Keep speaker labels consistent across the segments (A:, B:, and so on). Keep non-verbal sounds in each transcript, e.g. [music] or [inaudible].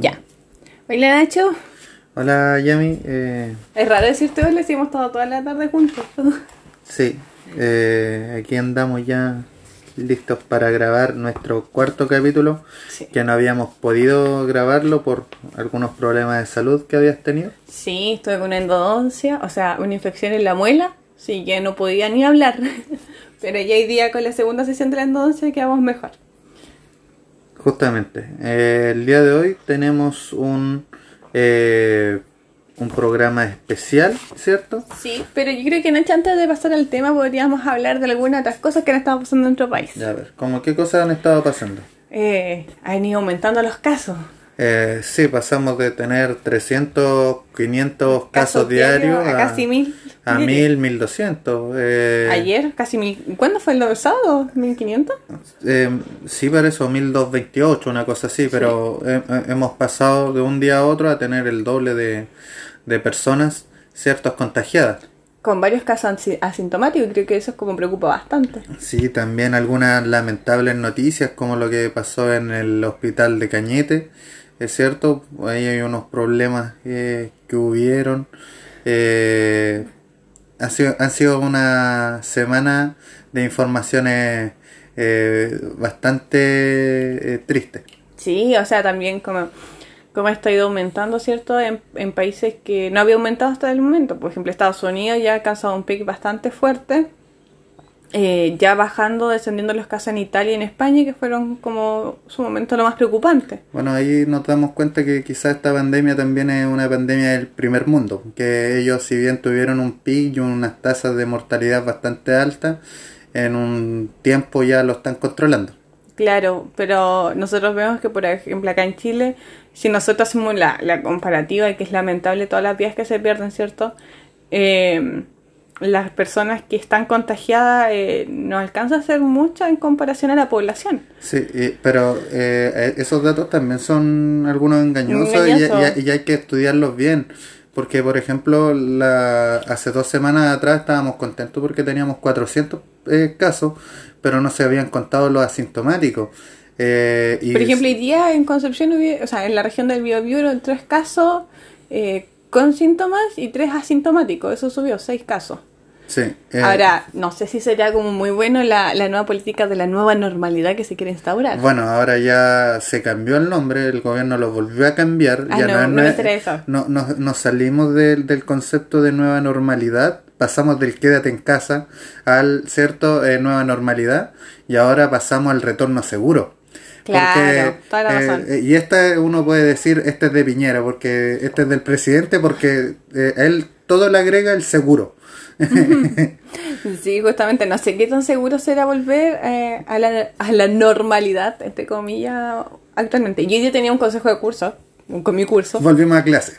A: Ya. Hola Nacho.
B: Hola Yami. Eh,
A: Es raro decirte hola si hemos estado toda la tarde juntos.
B: sí, eh, aquí andamos ya listos para grabar nuestro cuarto capítulo,
A: Sí.
B: que no habíamos podido grabarlo por algunos problemas de salud que habías tenido.
A: Sí, estuve con una endodoncia, o sea, una infección en la muela, sí que no podía ni hablar. [laughs] Pero ya hoy día con la segunda sesión de la endodoncia quedamos mejor.
B: Justamente, eh, el día de hoy tenemos un, eh, un programa especial, ¿cierto?
A: Sí, pero yo creo que Nacho, antes de pasar al tema, podríamos hablar de algunas otras cosas que han estado pasando en nuestro país.
B: Ya, a ver, ¿cómo qué cosas han estado pasando?
A: Eh, han ido aumentando los casos.
B: Eh, sí, pasamos de tener 300, 500 casos, diarios
A: a, casi mil.
B: A 1000, 1200. Eh,
A: Ayer, casi mil. ¿Cuándo fue el sábado? ¿1500?
B: eh, sí, para eso, 1228, una cosa así, pero eh, hemos pasado de un día a otro a tener el doble de, de personas, ciertos contagiadas.
A: Con varios casos asi- asintomáticos, creo que eso es como preocupa bastante.
B: Sí, también algunas lamentables noticias como lo que pasó en el hospital de Cañete, es cierto, ahí hay unos problemas eh, que hubieron. Eh, ha sido, han sido una semana de informaciones eh, bastante eh, tristes.
A: Sí, o sea, también como, como ha ido aumentando, ¿cierto? En, en países que no había aumentado hasta el momento. Por ejemplo, Estados Unidos ya ha alcanzado un pic bastante fuerte. Eh, ya bajando, descendiendo los casos en Italia y en España, que fueron como su momento lo más preocupante.
B: Bueno, ahí nos damos cuenta que quizás esta pandemia también es una pandemia del primer mundo, que ellos si bien tuvieron un pic y unas tasas de mortalidad bastante altas, en un tiempo ya lo están controlando.
A: Claro, pero nosotros vemos que, por ejemplo, acá en Chile, si nosotros hacemos la, la comparativa, que es lamentable todas las vidas que se pierden, ¿cierto? Eh, las personas que están contagiadas eh, no alcanza a ser muchas en comparación a la población.
B: Sí, y- pero eh, esos datos también son algunos engañosos y,
A: Engañosos.
B: y- y hay que estudiarlos bien. Porque, por ejemplo, la, hace dos semanas atrás estábamos contentos porque teníamos 400 eh, casos, pero no se habían contado los asintomáticos. Eh, y
A: Por ejemplo, hoy día en Concepción, o sea, en la región del Biobío, hubo tres casos eh, con síntomas y tres asintomáticos. Eso subió, seis casos.
B: sí, eh,
A: Ahora, no sé si sería como muy bueno la, la nueva política de la nueva normalidad que se quiere instaurar.
B: Bueno, ahora ya se cambió el nombre, el gobierno lo volvió a cambiar.
A: Ah,
B: ya
A: no,
B: es
A: no de eso.
B: no- no- nos salimos del, del concepto de nueva normalidad, pasamos del quédate en casa al cierto eh, nueva normalidad y ahora pasamos al retorno seguro.
A: Claro, toda la
B: eh,
A: razón.
B: eh, y esta uno puede decir, este es de Piñera, porque este es del presidente, porque eh, él todo le agrega el seguro. [laughs]
A: Sí, justamente, no sé qué tan seguro será volver eh, a, la, a la normalidad, entre comillas, actualmente. Yo día tenía un consejo de curso, con mi curso.
B: Volvimos a clase.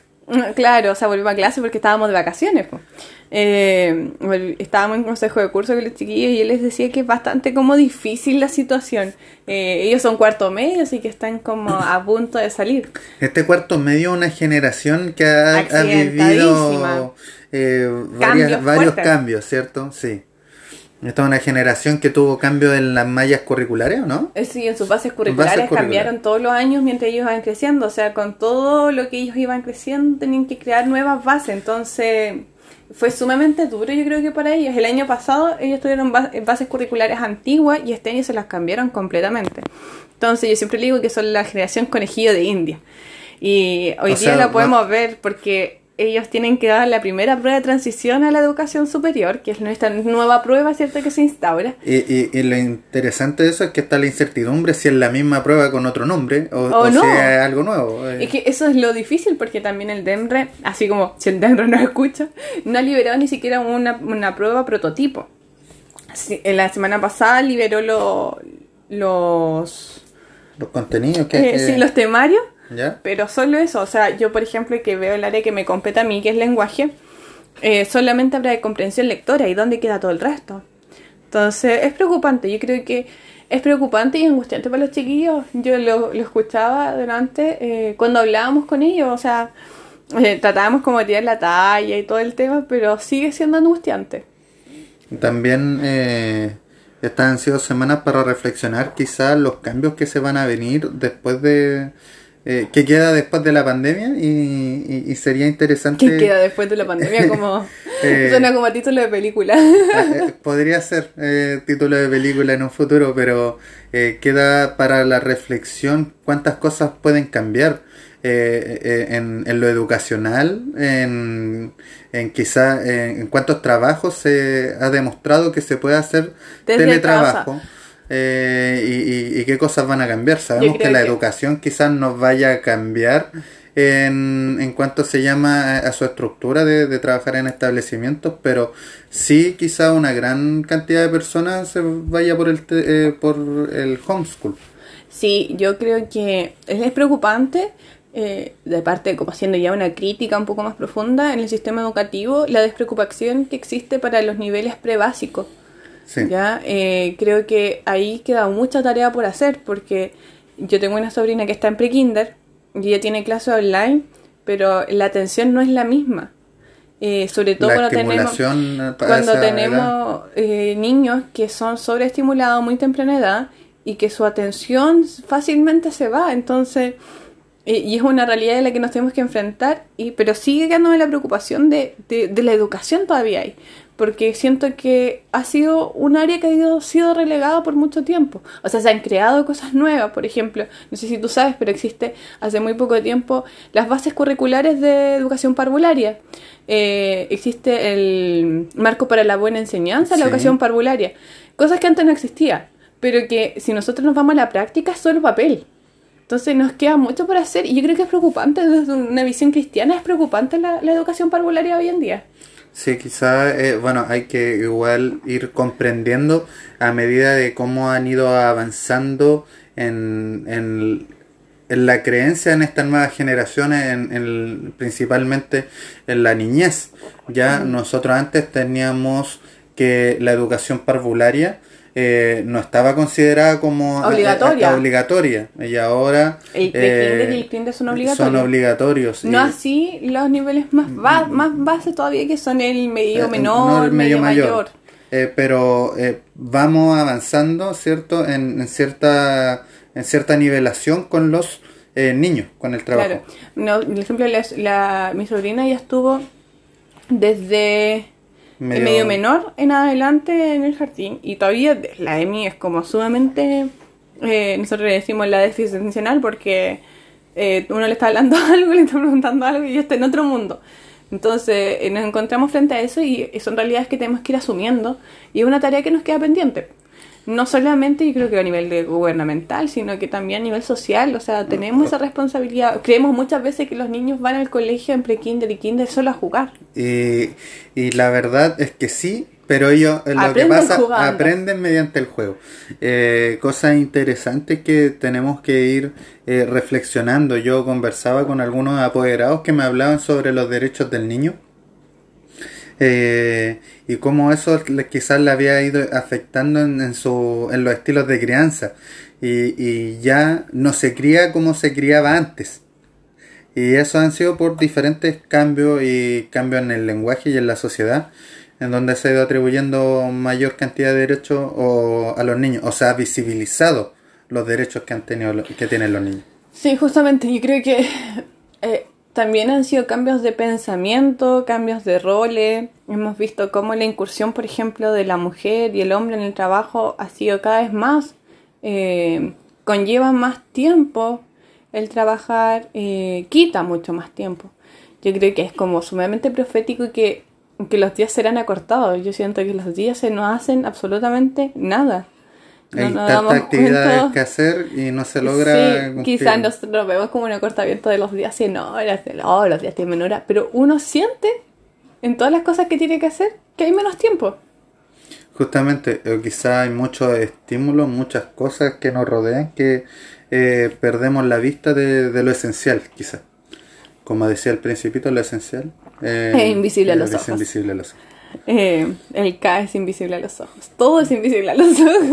A: Claro, o sea, volvimos a clase porque estábamos de vacaciones. po. Eh, estábamos en consejo de curso con los chiquillos y yo les decía que es bastante como difícil la situación. Eh, ellos son cuarto medio, así que están como a punto de salir.
B: Este cuarto medio una generación que ha, vivido eh, varias-
A: Cambios
B: varios
A: fuertes.
B: cambios, ¿cierto? Sí. Esta es una generación que tuvo cambios en las mallas curriculares, ¿o no?
A: Eh, Sí, en sus bases curriculares
B: Bases curriculares.
A: cambiaron todos los años mientras ellos iban creciendo. O sea, con todo lo que ellos iban creciendo, tenían que crear nuevas bases. Entonces, fue sumamente duro, yo creo que para ellos. El año pasado, ellos tuvieron ba- bases curriculares antiguas y este año se las cambiaron completamente. Entonces, yo siempre digo que son la generación conejillo de India. Y hoy
B: O
A: día
B: sea,
A: la podemos ver porque ellos tienen que dar la primera prueba de transición a la educación superior, que es nuestra nueva prueba, ¿cierto?, que se instaura.
B: Y, y, y lo interesante de eso es que está la incertidumbre si es la misma prueba con otro nombre o,
A: O
B: o
A: no.
B: si es algo nuevo. eh.
A: Es que eso es lo difícil porque también el DEMRE, así como si el DEMRE [laughs] no escucha, no ha liberado ni siquiera una, una prueba prototipo. La semana pasada liberó lo- los,
B: Los contenidos que...
A: eh,
B: eh,
A: sí, los temarios,
B: ¿Ya?
A: pero solo eso. O sea, yo por ejemplo que veo el área que me compete a mí, que es lenguaje, eh, solamente habrá de comprensión lectora y dónde queda todo el resto. Entonces es preocupante, yo creo que es preocupante y angustiante para los chiquillos. Yo lo, lo escuchaba durante eh, cuando hablábamos con ellos, o sea, eh, tratábamos como de tirar la talla y todo el tema, pero sigue siendo angustiante.
B: También eh, estas han sido semanas para reflexionar quizás los cambios que se van a venir después de eh, qué queda después de la pandemia y, y, sería interesante...
A: ¿Qué queda después de la pandemia? [laughs] Como,
B: Eh,
A: suena como título de película. [laughs]
B: Eh, Podría ser eh, título de película en un futuro, pero eh, queda para la reflexión cuántas cosas pueden cambiar eh, en, en lo educacional, en, en quizá en, en cuántos trabajos se ha demostrado que se puede hacer
A: Desde
B: teletrabajo. Eh, y, y- y qué cosas van a cambiar. Sabemos que la
A: que-
B: educación quizás nos vaya a cambiar en, en cuanto se llama a, su estructura de, de trabajar en establecimientos, pero sí quizá una gran cantidad de personas se vaya por el, te- eh, por el homeschool.
A: Sí, yo creo que es es preocupante, eh, de parte, como haciendo ya una crítica un poco más profunda en el sistema educativo, la despreocupación que existe para los niveles prebásicos.
B: Sí.
A: ¿ya? Eh, creo que ahí queda mucha tarea por hacer, porque yo tengo una sobrina que está en prekinder y ella tiene clases online, pero la atención no es la misma. Eh, sobre todo
B: La
A: cuando tenemos, cuando tenemos eh, niños que son sobreestimulados a muy temprana edad y que su atención fácilmente se va. Entonces, eh, y es una realidad en la que nos tenemos que enfrentar, y, pero sigue quedándome la preocupación de, de, de la educación todavía hay. Porque siento que ha sido un área que ha ido- sido relegada por mucho tiempo. O sea, se han creado cosas nuevas, por ejemplo, no sé si tú sabes, pero existe hace muy poco tiempo las bases curriculares de educación parvularia. Eh, existe el marco para la buena enseñanza, la
B: Sí.
A: educación parvularia. Cosas que antes no existían, pero que si nosotros nos vamos a la práctica es solo papel. Entonces nos queda mucho por hacer y yo creo que es preocupante desde una visión cristiana, es preocupante la, la educación parvularia hoy en día.
B: Sí, quizá, eh, bueno, hay que igual ir comprendiendo a medida de cómo han ido avanzando en, en, en la creencia en estas nuevas generaciones, en, en- principalmente en la niñez. Ya nosotros antes teníamos que la educación parvularia eh, no estaba considerada como eh,
A: Obligatoria.
B: eh, obligatoria y ahora
A: El prekinder y el kinder son obligatorios.
B: Son obligatorios.
A: No
B: y-
A: así los niveles más, ba- más base todavía que son el medio
B: Eh,
A: menor,
B: no, el
A: medio, mayor.
B: Pero vamos avanzando, ¿cierto? En, en cierta en cierta nivelación con los eh, niños, con el trabajo.
A: Claro. No, por ejemplo, la, la- mi sobrina ya estuvo desde
B: Medio-
A: medio menor en adelante en el jardín y todavía la EMI es como sumamente, eh, nosotros le decimos la déficit atencional porque eh, uno le está hablando [laughs] algo, le está preguntando algo y está en otro mundo. Entonces eh, nos encontramos frente a eso y son realidades que tenemos que ir asumiendo y es una tarea que nos queda pendiente. No solamente yo creo que a nivel de gubernamental, sino que también a nivel social, o sea, tenemos esa responsabilidad. Creemos muchas veces que los niños van al colegio en pre-kinder y kinder solo a jugar.
B: Y, y la verdad es que sí, pero ellos lo que
A: Aprenden
B: pasa,
A: jugando.
B: aprenden mediante el juego. Eh, cosa interesante que tenemos que ir eh, reflexionando. Yo conversaba con algunos apoderados que me hablaban sobre los derechos del niño. Eh, y cómo eso le- quizás le había ido afectando en, en su, en los estilos de crianza. Y, y ya no se cría como se criaba antes. Y eso han sido por diferentes cambios y cambios en el lenguaje y en la sociedad, en donde se ha ido atribuyendo mayor cantidad de derechos o- a los niños, o sea, visibilizado los derechos que han tenido que tienen los niños.
A: Sí, justamente, yo creo que eh, también han sido cambios de pensamiento, cambios de roles. Hemos visto cómo la incursión, por ejemplo, de la mujer y el hombre en el trabajo ha sido cada vez más, eh, conlleva más tiempo el trabajar, eh, quita mucho más tiempo. Yo creo que es como sumamente profético que, que los días serán acortados. Yo siento que los días se hacen absolutamente nada.
B: Hay tantas actividades
A: cuenta.
B: que hacer y no se logra
A: Sí, quizás nosotros vemos como un acortamiento de los días 100 horas, de, oh, los días tienen hora, pero uno siente en todas las cosas que tiene que hacer que hay menos tiempo.
B: Justamente, o quizá hay muchos estímulos, muchas cosas que nos rodean que eh, perdemos la vista de, de lo esencial, quizás. Como decía el principito, lo esencial eh,
A: Es invisible a los
B: es
A: ojos.
B: invisible a los ojos.
A: Eh, el K es invisible a los ojos, todo es invisible a los [laughs] ojos.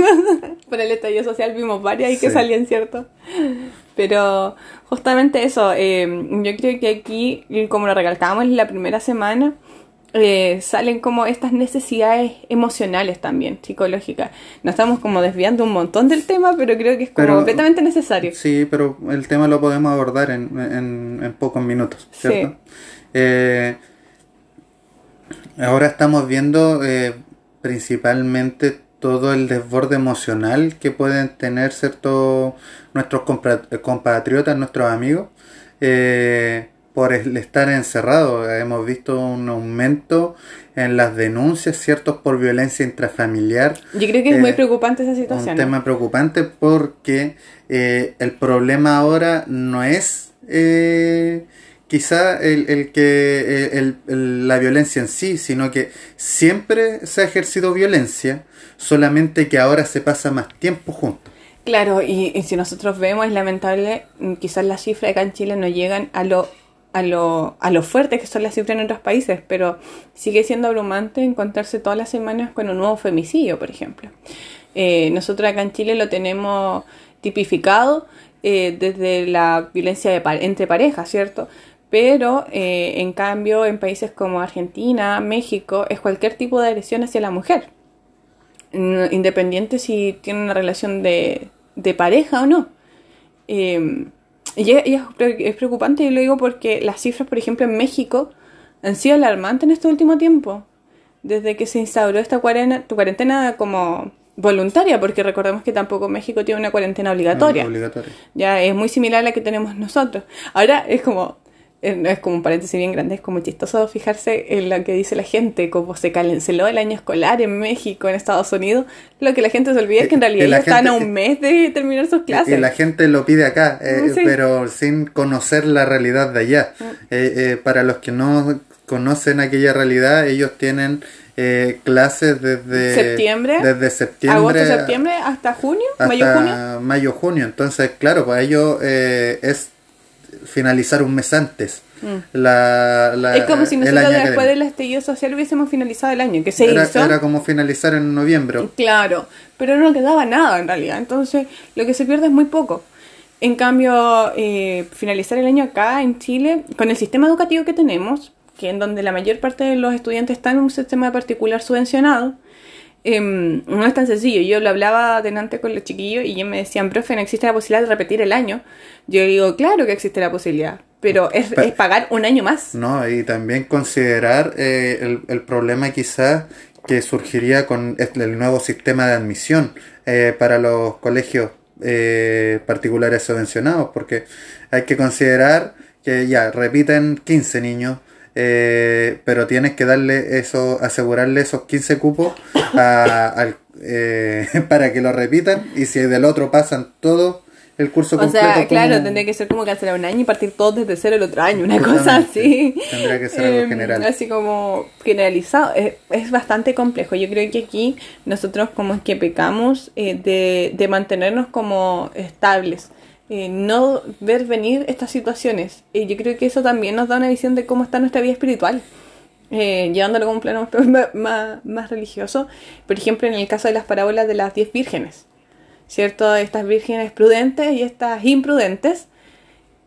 A: Por el estallido social vimos varias y que
B: Sí.
A: salían, ¿cierto? Pero justamente eso, eh, yo creo que aquí, como lo recalcábamos en la primera semana, eh, salen como estas necesidades emocionales también, psicológicas. Nos estamos como desviando un montón del tema, pero creo que es como completamente necesario.
B: Sí, pero el tema lo podemos abordar en, en, pocos minutos, ¿cierto? Eh, ahora estamos viendo eh, principalmente todo el desborde emocional que pueden tener ciertos nuestros compatriotas, nuestros amigos. Eh, por el estar encerrado. Hemos visto un aumento en las denuncias, ¿cierto? Por violencia intrafamiliar.
A: Yo creo que es muy eh, preocupante esa situación.
B: Un tema preocupante porque eh, el problema ahora no es eh, quizá el, el que el, la violencia en sí, sino que siempre se ha ejercido violencia, solamente que ahora se pasa más tiempo juntos.
A: Claro, y, si nosotros vemos, es lamentable, quizás las cifras acá en Chile no llegan a lo a lo, a lo fuerte que son las cifras en otros países, pero sigue siendo abrumante encontrarse todas las semanas con un nuevo femicidio, por ejemplo. Eh, nosotros acá en Chile lo tenemos tipificado eh, desde la violencia de entre parejas, ¿cierto? Pero eh, en cambio en países como Argentina, México, es cualquier tipo de agresión hacia la mujer, independiente si tiene una relación de, de pareja o no. Y es, preocupante, y lo digo porque las cifras, por ejemplo, en México han sido alarmantes en este último tiempo. Desde que se instauró esta cuarentena, cuarentena como voluntaria, porque recordemos que tampoco México tiene una cuarentena obligatoria. obligatoria. Ya es muy similar a la que tenemos nosotros. Ahora es como, es como un paréntesis bien grande, es como chistoso fijarse en lo que dice la gente, como se canceló el año escolar en México, en Estados Unidos, lo que la gente se olvida es que en eh, realidad están a un mes de terminar sus clases.
B: Y la gente lo pide acá, eh, pero sin conocer la realidad de allá. Eh, para los que no conocen aquella realidad, ellos tienen clases desde
A: septiembre,
B: desde septiembre,
A: agosto, septiembre hasta junio, mayo, junio.
B: Mayo, junio. Entonces, claro, para ellos es finalizar un mes antes. Mm. La,
A: es como si nosotros después del estallido social hubiésemos finalizado el año, que se
B: era, Era como finalizar en noviembre.
A: Claro, pero no quedaba nada en realidad, entonces lo que se pierde es muy poco. En cambio, eh, finalizar el año acá en Chile, con el sistema educativo que tenemos, que en donde la mayor parte de los estudiantes están en un sistema particular subvencionado, Em, no es tan sencillo. Yo lo hablaba delante con los chiquillos y ellos me decían, profe, no existe la posibilidad de repetir el año. Yo digo, claro que existe la posibilidad, pero es, pagar un año más.
B: No, y también considerar eh, el, problema quizás que surgiría con el nuevo sistema de admisión eh, para los colegios eh, particulares subvencionados, porque hay que considerar que ya repiten 15 niños, eh, pero tienes que darle eso, asegurarle esos 15 cupos eh, [laughs] para que lo repitan y si del otro pasan todo el curso completo.
A: O sea, claro, tendría que ser como cancelar un año y partir todos desde cero el otro año, una cosa así.
B: Tendría que ser algo em, general.
A: Así como generalizado. Es, es, bastante complejo. Yo creo que aquí nosotros como es que pecamos eh, de, de mantenernos como estables. Eh, no ver venir estas situaciones. Y yo creo que eso también nos da una visión de cómo está nuestra vida espiritual, eh, llevándolo como un plano [laughs] más, más, religioso. Por ejemplo, en el caso de las parábolas de las diez vírgenes, ¿cierto? Estas vírgenes prudentes y estas imprudentes.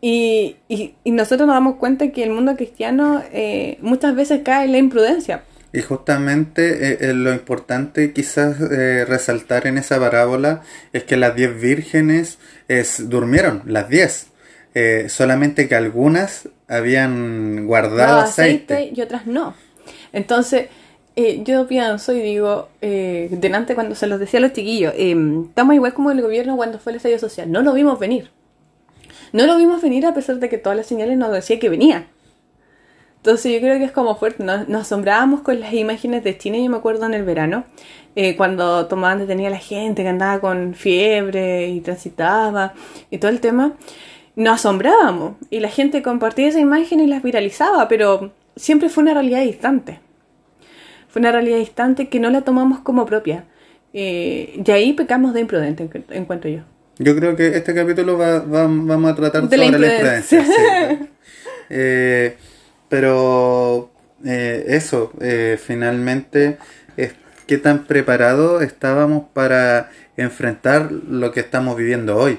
A: Y, y, nosotros nos damos cuenta que el mundo cristiano eh, muchas veces cae en la imprudencia.
B: Y justamente eh, eh, lo importante quizás resaltar en esa parábola es que las diez vírgenes es, durmieron, las diez. solamente que algunas habían guardado aceite.
A: y otras no. Entonces, yo pienso y digo, delante cuando se los decía a los chiquillos, estamos igual como el gobierno cuando fue el estallido social, no lo vimos venir. No lo vimos venir a pesar de que todas las señales nos decían que venía. Entonces yo creo que es como fuerte. Nos, asombrábamos con las imágenes de China, yo me acuerdo en el verano, eh, cuando tomaban detenida a la gente que andaba con fiebre y transitaba y todo el tema. Nos asombrábamos y la gente compartía esa imagen y las viralizaba, pero siempre fue una realidad distante. Fue una realidad distante que no la tomamos como propia. Eh, y ahí pecamos de imprudente, encuentro yo.
B: Yo creo que este capítulo va, vamos a tratar sobre la imprudencia. [laughs] eh, pero eh, eso, eh, finalmente, es, ¿qué tan preparados estábamos para enfrentar lo que estamos viviendo hoy?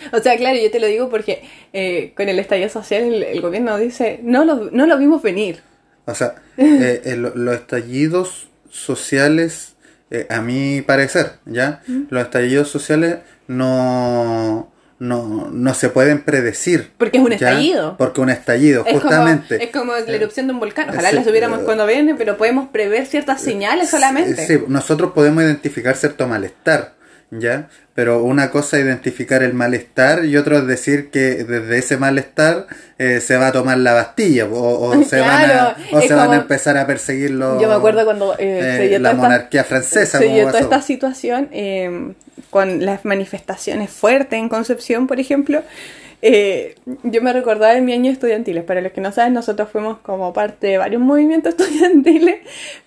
B: [laughs]
A: O sea, claro, yo te lo digo porque eh, con el estallido social el, gobierno dice, no lo, no lo vimos venir.
B: O sea, eh, [laughs] eh, lo- los estallidos sociales, eh, a mi parecer, ¿ya? Los estallidos sociales no, no, no se pueden predecir.
A: Porque es un
B: ¿ya?
A: estallido.
B: Porque un estallido,
A: Es
B: justamente.
A: como, es como la erupción de un volcán. Ojalá
B: sí,
A: las hubiéramos
B: eh,
A: cuando viene, pero podemos prever ciertas señales solamente.
B: Sí, nosotros podemos identificar cierto malestar, ¿ya? Pero una cosa es identificar el malestar y otro es decir que desde ese malestar eh, se va a tomar la Bastilla o, o [laughs] se, van, a, o se van a empezar a perseguir los,
A: Yo me acuerdo cuando eh,
B: eh,
A: se
B: la
A: toda esta-
B: monarquía francesa.
A: se dio toda esta situación eh, con las manifestaciones fuertes en Concepción, por ejemplo. Eh, yo me recordaba de mi año estudiantiles. Para los que no saben, nosotros fuimos como parte de varios movimientos [laughs] estudiantiles,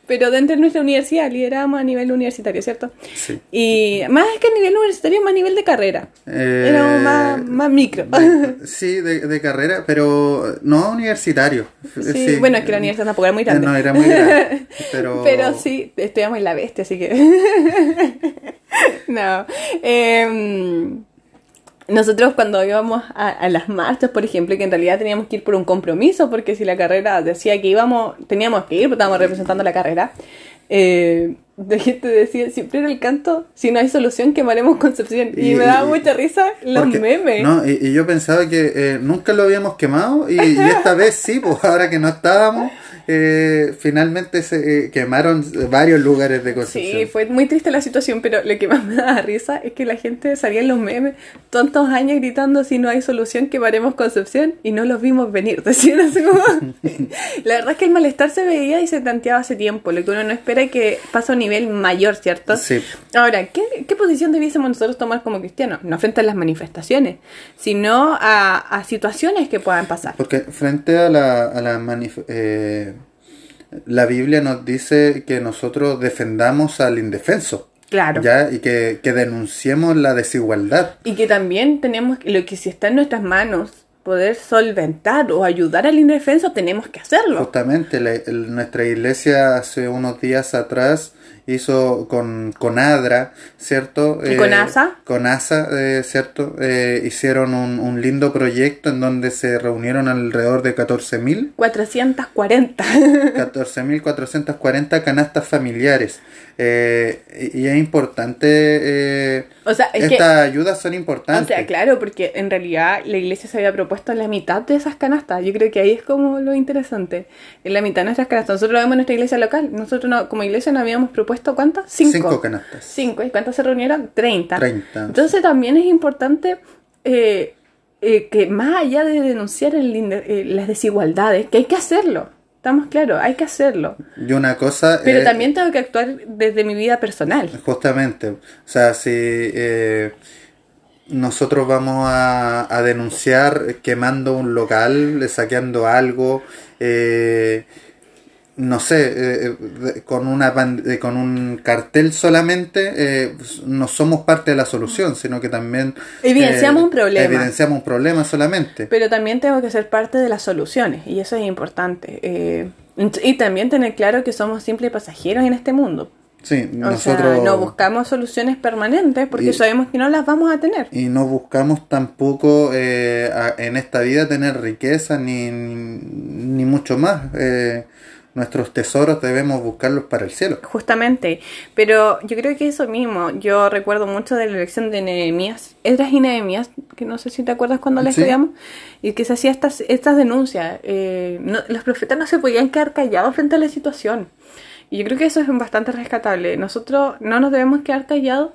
A: pero dentro de nuestra universidad liderábamos a nivel universitario, ¿cierto?
B: Sí.
A: Y más que a nivel universitario, más a nivel de carrera.
B: Eh,
A: Éramos más, más micro.
B: de- [laughs] sí, de, de carrera, pero no universitario.
A: Sí, bueno, es que la universidad tampoco era muy grande.
B: No, era muy grande. [laughs] Pero,
A: Pero sí, estudiamos en la bestia, así que. no. Em, nosotros cuando íbamos a, las marchas, por ejemplo, que en realidad teníamos que ir por un compromiso, porque si la carrera decía que íbamos, teníamos que ir, porque estábamos representando la carrera. Eh, la gente decía, siempre era el canto, si no hay solución, quemaremos Concepción. Y,
B: Y-
A: me daba
B: y-
A: mucha risa los
B: Porque-
A: memes.
B: No, y, y yo pensaba que eh, nunca lo habíamos quemado y, esta vez sí, pues [laughs] ahora que no estábamos, eh, finalmente se eh, quemaron varios lugares de Concepción.
A: Sí, fue muy triste la situación, pero lo que más me daba risa es que la gente salía en los memes tantos años gritando si no hay solución quemaremos Concepción y no los vimos venir. [laughs] Decían así como... [laughs] la verdad es que el malestar se veía y se tanteaba hace tiempo, lo que uno no espera es que pasa a un nivel mayor, ¿cierto?
B: Sí.
A: Ahora, ¿qué, qué posición debiésemos nosotros tomar como cristianos? No frente a las manifestaciones, sino a, a situaciones que puedan pasar.
B: Porque frente a la, a la eh, la Biblia nos dice que nosotros defendamos al indefenso.
A: Claro.
B: ¿ya? Y que, que denunciemos la desigualdad.
A: Y que también tenemos lo que si está en nuestras manos poder solventar o ayudar al indefenso, tenemos que hacerlo.
B: Justamente, la- el- nuestra iglesia hace unos días atrás hizo con, con ADRA, ¿cierto?
A: ¿Y con ASA?
B: Con ASA, eh, ¿cierto? Eh, hicieron un, un lindo proyecto en donde se reunieron alrededor de 14.000
A: 440.
B: 14.440 canastas familiares. Eh, y, es importante, eh,
A: o sea, es que...
B: estas ayudas son
A: O
B: importantes.
A: sea, claro, porque en realidad la iglesia se había propuesto la mitad de esas canastas. Yo creo que ahí es como lo interesante. En la mitad de nuestras canastas. Nosotros lo vemos en nuestra iglesia local. Nosotros no, como iglesia nos habíamos propuesto ¿cuántas? Cinco.
B: Cinco canastas.
A: Cinco. ¿Y cuántas se reunieron? Treinta.
B: Treinta.
A: Entonces también es importante eh, eh, que más allá de denunciar el eh, las desigualdades, que hay que hacerlo. Estamos claros, hay que hacerlo.
B: Y una cosa...
A: Pero también tengo que actuar desde mi vida personal.
B: Justamente, o sea, si nosotros vamos a, a denunciar quemando un local, saqueando algo, eh, no sé, eh, de- con una eh, con un cartel solamente, eh, no somos parte de la solución, sino que también
A: Evidenciamos un problema.
B: Evidenciamos un problema solamente.
A: Pero también tengo que ser parte de las soluciones y eso es importante. Eh, y también tener claro que somos simples pasajeros en este mundo.
B: Sí,
A: O
B: nosotros
A: sea, no buscamos soluciones permanentes porque
B: Y-
A: sabemos que no las vamos a tener.
B: y no buscamos tampoco eh, a- en esta vida tener riqueza ni, ni, ni mucho más. Eh, nuestros tesoros debemos buscarlos para el cielo.
A: Justamente, pero yo creo que eso mismo, yo recuerdo mucho de la elección de Nehemías, Esdras y Nehemías, que no sé si te acuerdas cuando la
B: Sí.
A: estudiamos, y que se hacía estas, estas denuncias. eh, no- los profetas no se podían quedar callados frente a la situación. Y yo creo que eso es bastante rescatable. Nosotros no nos debemos quedar callados,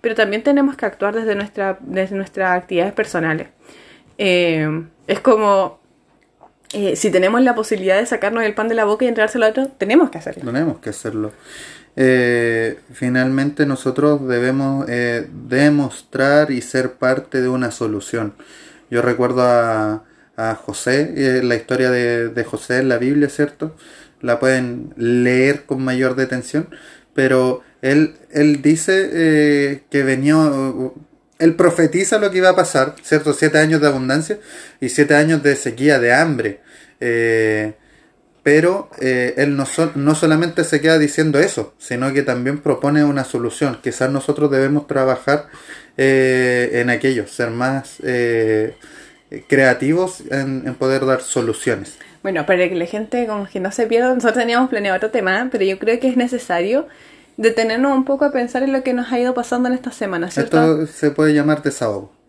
A: pero también tenemos que actuar desde, nuestra, desde nuestras actividades personales. Eh, es como, eh, si tenemos la posibilidad de sacarnos el pan de la boca y entregárselo a otro, tenemos que hacerlo.
B: Tenemos que hacerlo. Eh, finalmente nosotros debemos eh, demostrar y ser parte de una solución. Yo recuerdo a, a José, la historia de, de José en la Biblia, ¿cierto? La pueden leer con mayor detención, pero él, él dice eh, que venía, él profetiza lo que iba a pasar, ¿cierto? Siete años de abundancia y siete años de sequía, de hambre. Eh, pero eh, él no, sol- no solamente se queda diciendo eso, sino que también propone una solución. Quizás nosotros debemos trabajar eh, en aquello, ser más, eh, creativos en, en poder dar soluciones.
A: Bueno, para que la gente como que no se pierda, nosotros teníamos planeado otro tema, pero yo creo que es necesario detenernos un poco a pensar en lo que nos ha ido pasando en esta semana, ¿cierto?
B: Esto se puede llamar desahogo. [laughs]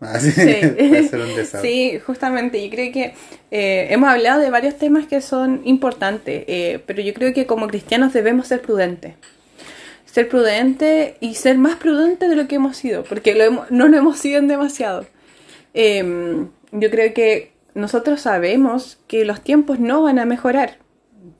A: Sí. justamente. Yo creo que eh, hemos hablado de varios temas que son importantes, eh, pero yo creo que como cristianos debemos ser prudentes. Ser prudentes y ser más prudentes de lo que hemos sido, porque lo hemos- no lo hemos sido en demasiado. Eh, yo creo que nosotros sabemos que los tiempos no van a mejorar.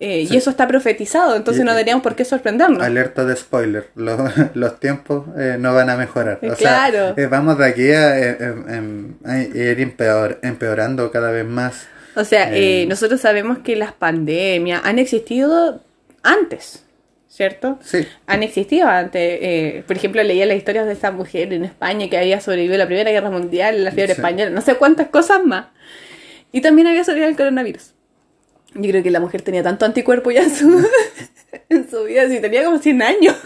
A: Eh,
B: Sí.
A: Y eso está profetizado, entonces
B: Y-
A: no deberíamos por qué sorprendernos.
B: Alerta de spoiler, los, [laughs] los tiempos eh, no van a mejorar. O
A: Claro.
B: sea, eh, vamos de aquí a, eh, em- em- a ir empeor- empeorando cada vez más.
A: O sea,
B: Eh,
A: eh, nosotros sabemos que las pandemias han existido antes, ¿cierto?
B: Sí,
A: Han existido antes. eh, por ejemplo, leía las historias de esa mujer en España que había sobrevivido a la Primera Guerra Mundial, la fiebre
B: Sí.
A: española, no sé cuántas cosas más. Y también había sobrevivido al coronavirus. Yo creo que la mujer tenía tanto anticuerpo ya en su, [laughs] vida, si tenía como 100 años.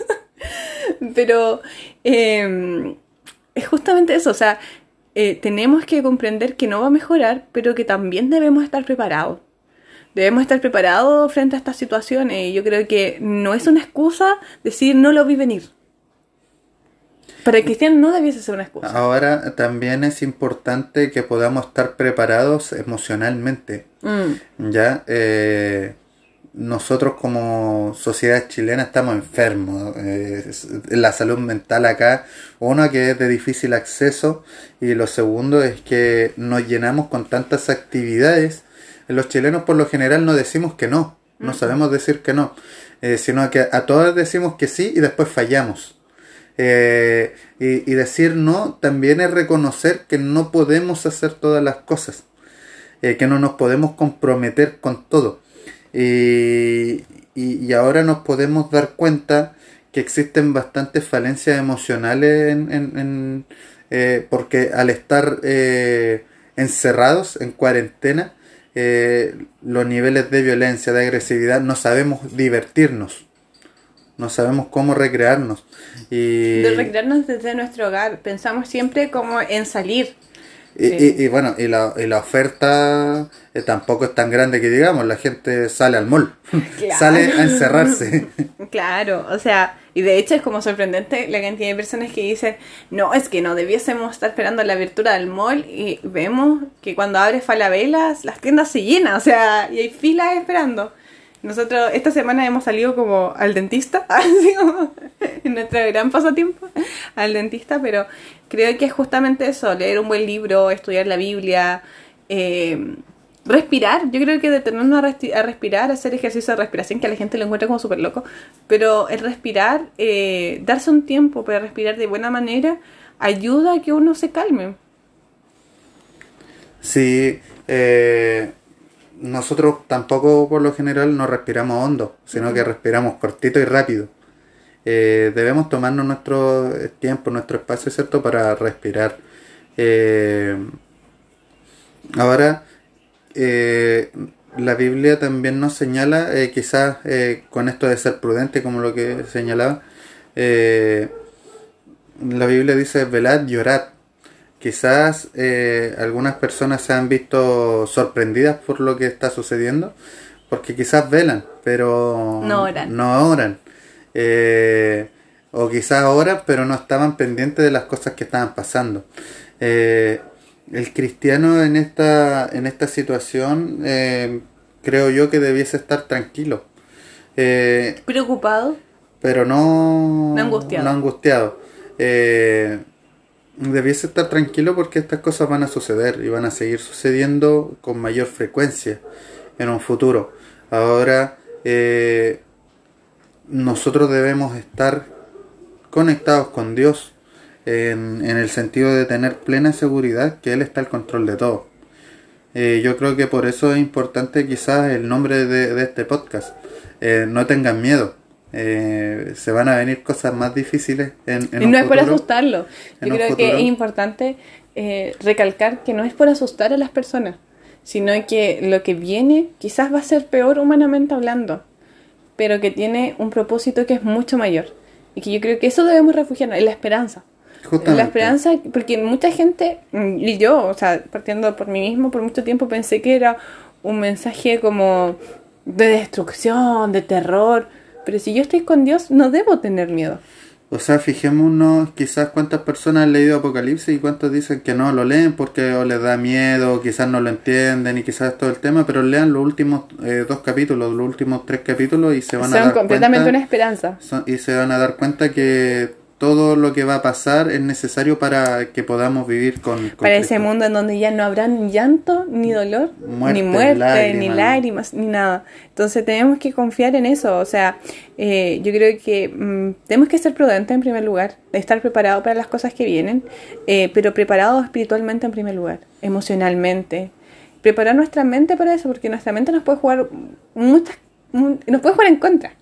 A: [laughs] Pero eh, es justamente eso, o sea, eh, tenemos que comprender que no va a mejorar, pero que también debemos estar preparados. Debemos estar preparados frente a estas situaciones. Y yo creo que no es una excusa decir no lo vi venir. Para el cristiano no debiese ser una excusa.
B: ahora también es importante que podamos estar preparados emocionalmente.
A: Mm,
B: Ya, eh, nosotros como sociedad chilena estamos enfermos. eh, la salud mental acá, uno que es de difícil acceso y lo segundo es que nos llenamos con tantas actividades. Los chilenos por lo general no decimos que no, no sabemos decir que no, eh, sino que a todas decimos que sí y después fallamos. Eh, y, decir no también es reconocer que no podemos hacer todas las cosas eh, que no nos podemos comprometer con todo. Y, y- ahora nos podemos dar cuenta que existen bastantes falencias emocionales en, en- en, eh, porque al estar encerrados en cuarentena, los niveles de violencia, de agresividad, no sabemos divertirnos, no sabemos cómo recrearnos. Y,
A: De recrearnos desde nuestro hogar. Pensamos siempre como en salir.
B: Y,
A: Sí.
B: y- y bueno, y la, y la oferta eh, tampoco es tan grande que digamos, la gente sale al mall, [laughs] [laughs]
A: Claro.
B: sale a encerrarse. [laughs]
A: Claro, o sea, y de hecho es como sorprendente la cantidad de personas que dicen, no, es que no debiésemos estar esperando la abertura del mall y vemos que cuando abre Falabelas las tiendas se llenan, o sea, y hay filas esperando. Nosotros esta semana hemos salido como al dentista, [laughs] en nuestro gran pasatiempo, al dentista, pero creo que es justamente eso, leer un buen libro, estudiar la Biblia, eh, respirar, yo creo que detenernos a respirar, hacer ejercicio de respiración, que a la gente lo encuentra como súper loco, pero el respirar, eh, darse un tiempo para respirar de buena manera, ayuda a que uno se calme.
B: Sí, eh, nosotros tampoco por lo general no respiramos hondo, sino que respiramos cortito y rápido. Eh, debemos tomarnos nuestro tiempo, nuestro espacio, ¿cierto? Para respirar. Eh, ahora, eh, la Biblia también nos señala, quizás con esto de ser prudente, como lo que señalaba, la Biblia dice, velad, llorad. Quizás eh, algunas personas se han visto sorprendidas por lo que está sucediendo, porque quizás velan, pero
A: No oran.
B: no oran. Eh, o quizás oran, pero no estaban pendientes de las cosas que estaban pasando. Eh, el cristiano en esta, en esta situación eh, creo yo que debiese estar tranquilo. Eh,
A: Preocupado,
B: pero no,
A: No angustiado.
B: no angustiado. Eh, debiese estar tranquilo porque estas cosas van a suceder y van a seguir sucediendo con mayor frecuencia en un futuro. Ahora, eh, nosotros debemos estar conectados con Dios en, en el sentido de tener plena seguridad que Él está al control de todo. Eh, yo creo que por eso es importante quizás el nombre de, de este podcast. Eh, no tengan miedo. Eh, se van a venir cosas más difíciles en, en
A: y
B: un
A: no es por asustarlo. Yo creo que es importante eh, recalcar que no es por asustar a las personas, sino que lo que viene quizás va a ser peor humanamente hablando, pero que tiene un propósito que es mucho mayor. Y que yo creo que eso debemos refugiarnos, en la esperanza.
B: Justamente.
A: La esperanza, porque mucha gente, mm, y yo, o sea, partiendo por mí mismo, por mucho tiempo pensé que era un mensaje como de destrucción, de terror, pero si yo estoy con Dios, no debo tener miedo.
B: O sea, fijémonos quizás cuántas personas han leído Apocalipsis y cuántos dicen que no lo leen porque o les da miedo, o quizás no lo entienden y quizás todo el tema, pero lean los últimos eh, dos capítulos, los últimos tres capítulos y se van a
A: Son
B: dar
A: completamente
B: cuenta,
A: una esperanza.
B: son- y se van a dar cuenta que todo lo que va a pasar es necesario para que podamos vivir con, con
A: Para ese mundo en donde ya no habrá ni llanto, ni dolor,
B: Muerte,
A: ni muerte,
B: lágrimas.
A: ni lágrimas, ni nada. Entonces tenemos que confiar en eso. O sea, eh, yo creo que mm, tenemos que ser prudentes en primer lugar, estar preparados para las cosas que vienen, eh, pero preparados espiritualmente en primer lugar, emocionalmente. Preparar nuestra mente para eso, porque nuestra mente nos puede jugar muchas, mu- nos puede jugar en contra.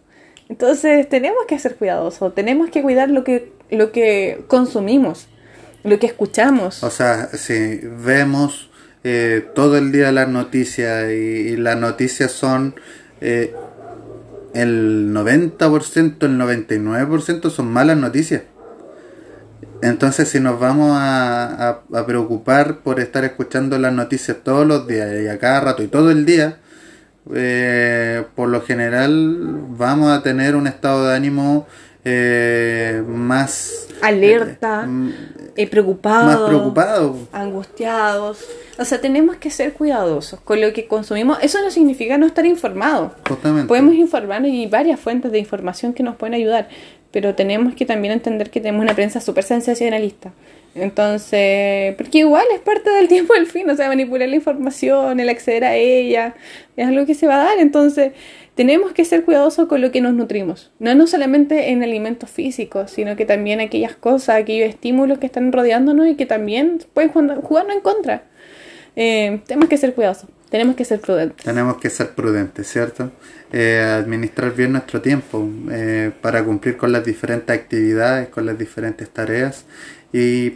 A: Entonces tenemos que ser cuidadosos, tenemos que cuidar lo que, lo que consumimos, lo que escuchamos.
B: O sea, si vemos eh, todo el día las noticias y, las noticias son eh, el 90%, el 99% son malas noticias. Entonces, si nos vamos a, a- a preocupar por estar escuchando las noticias todos los días y a cada rato y todo el día, eh, por lo general vamos a tener un estado de ánimo eh, más
A: Alerta,
B: mm,
A: eh, preocupados,
B: más preocupado.
A: angustiados. O sea, tenemos que ser cuidadosos con lo que consumimos. Eso no significa no estar informados.
B: Justamente.
A: Podemos informarnos y hay varias fuentes de información que nos pueden ayudar, pero tenemos que también entender que tenemos una prensa súper sensacionalista. Entonces, porque igual es parte del tiempo del fin, o sea, manipular la información, el acceder a ella, es algo que se va a dar. Entonces, tenemos que ser cuidadosos con lo que nos nutrimos. No, no solamente en alimentos físicos, sino que también aquellas cosas, aquellos estímulos que están rodeándonos y que también pueden jugar- jugarnos en contra. Eh, tenemos que ser cuidadosos, tenemos que ser prudentes.
B: Tenemos que ser prudentes, ¿cierto? Eh, administrar bien nuestro tiempo eh, para cumplir con las diferentes actividades, con las diferentes tareas y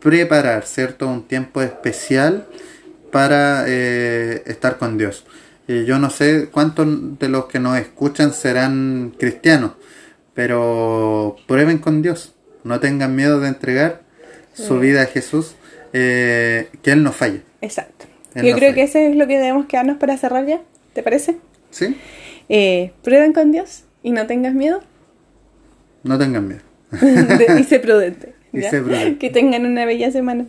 B: preparar, ¿cierto? Un tiempo especial para eh, estar con Dios. Yo no sé cuántos de los que nos escuchan serán cristianos, pero prueben con Dios. No tengan miedo de entregar su vida a Jesús, eh, que Él no falle.
A: Exacto. Yo creo que eso es lo que debemos quedarnos para cerrar ya. ¿Te parece?
B: ¿Sí?
A: Eh, prueben con Dios y no tengas miedo
B: No tengan miedo. [laughs]
A: Y [laughs]
B: prudente.
A: Que tengan una bella semana.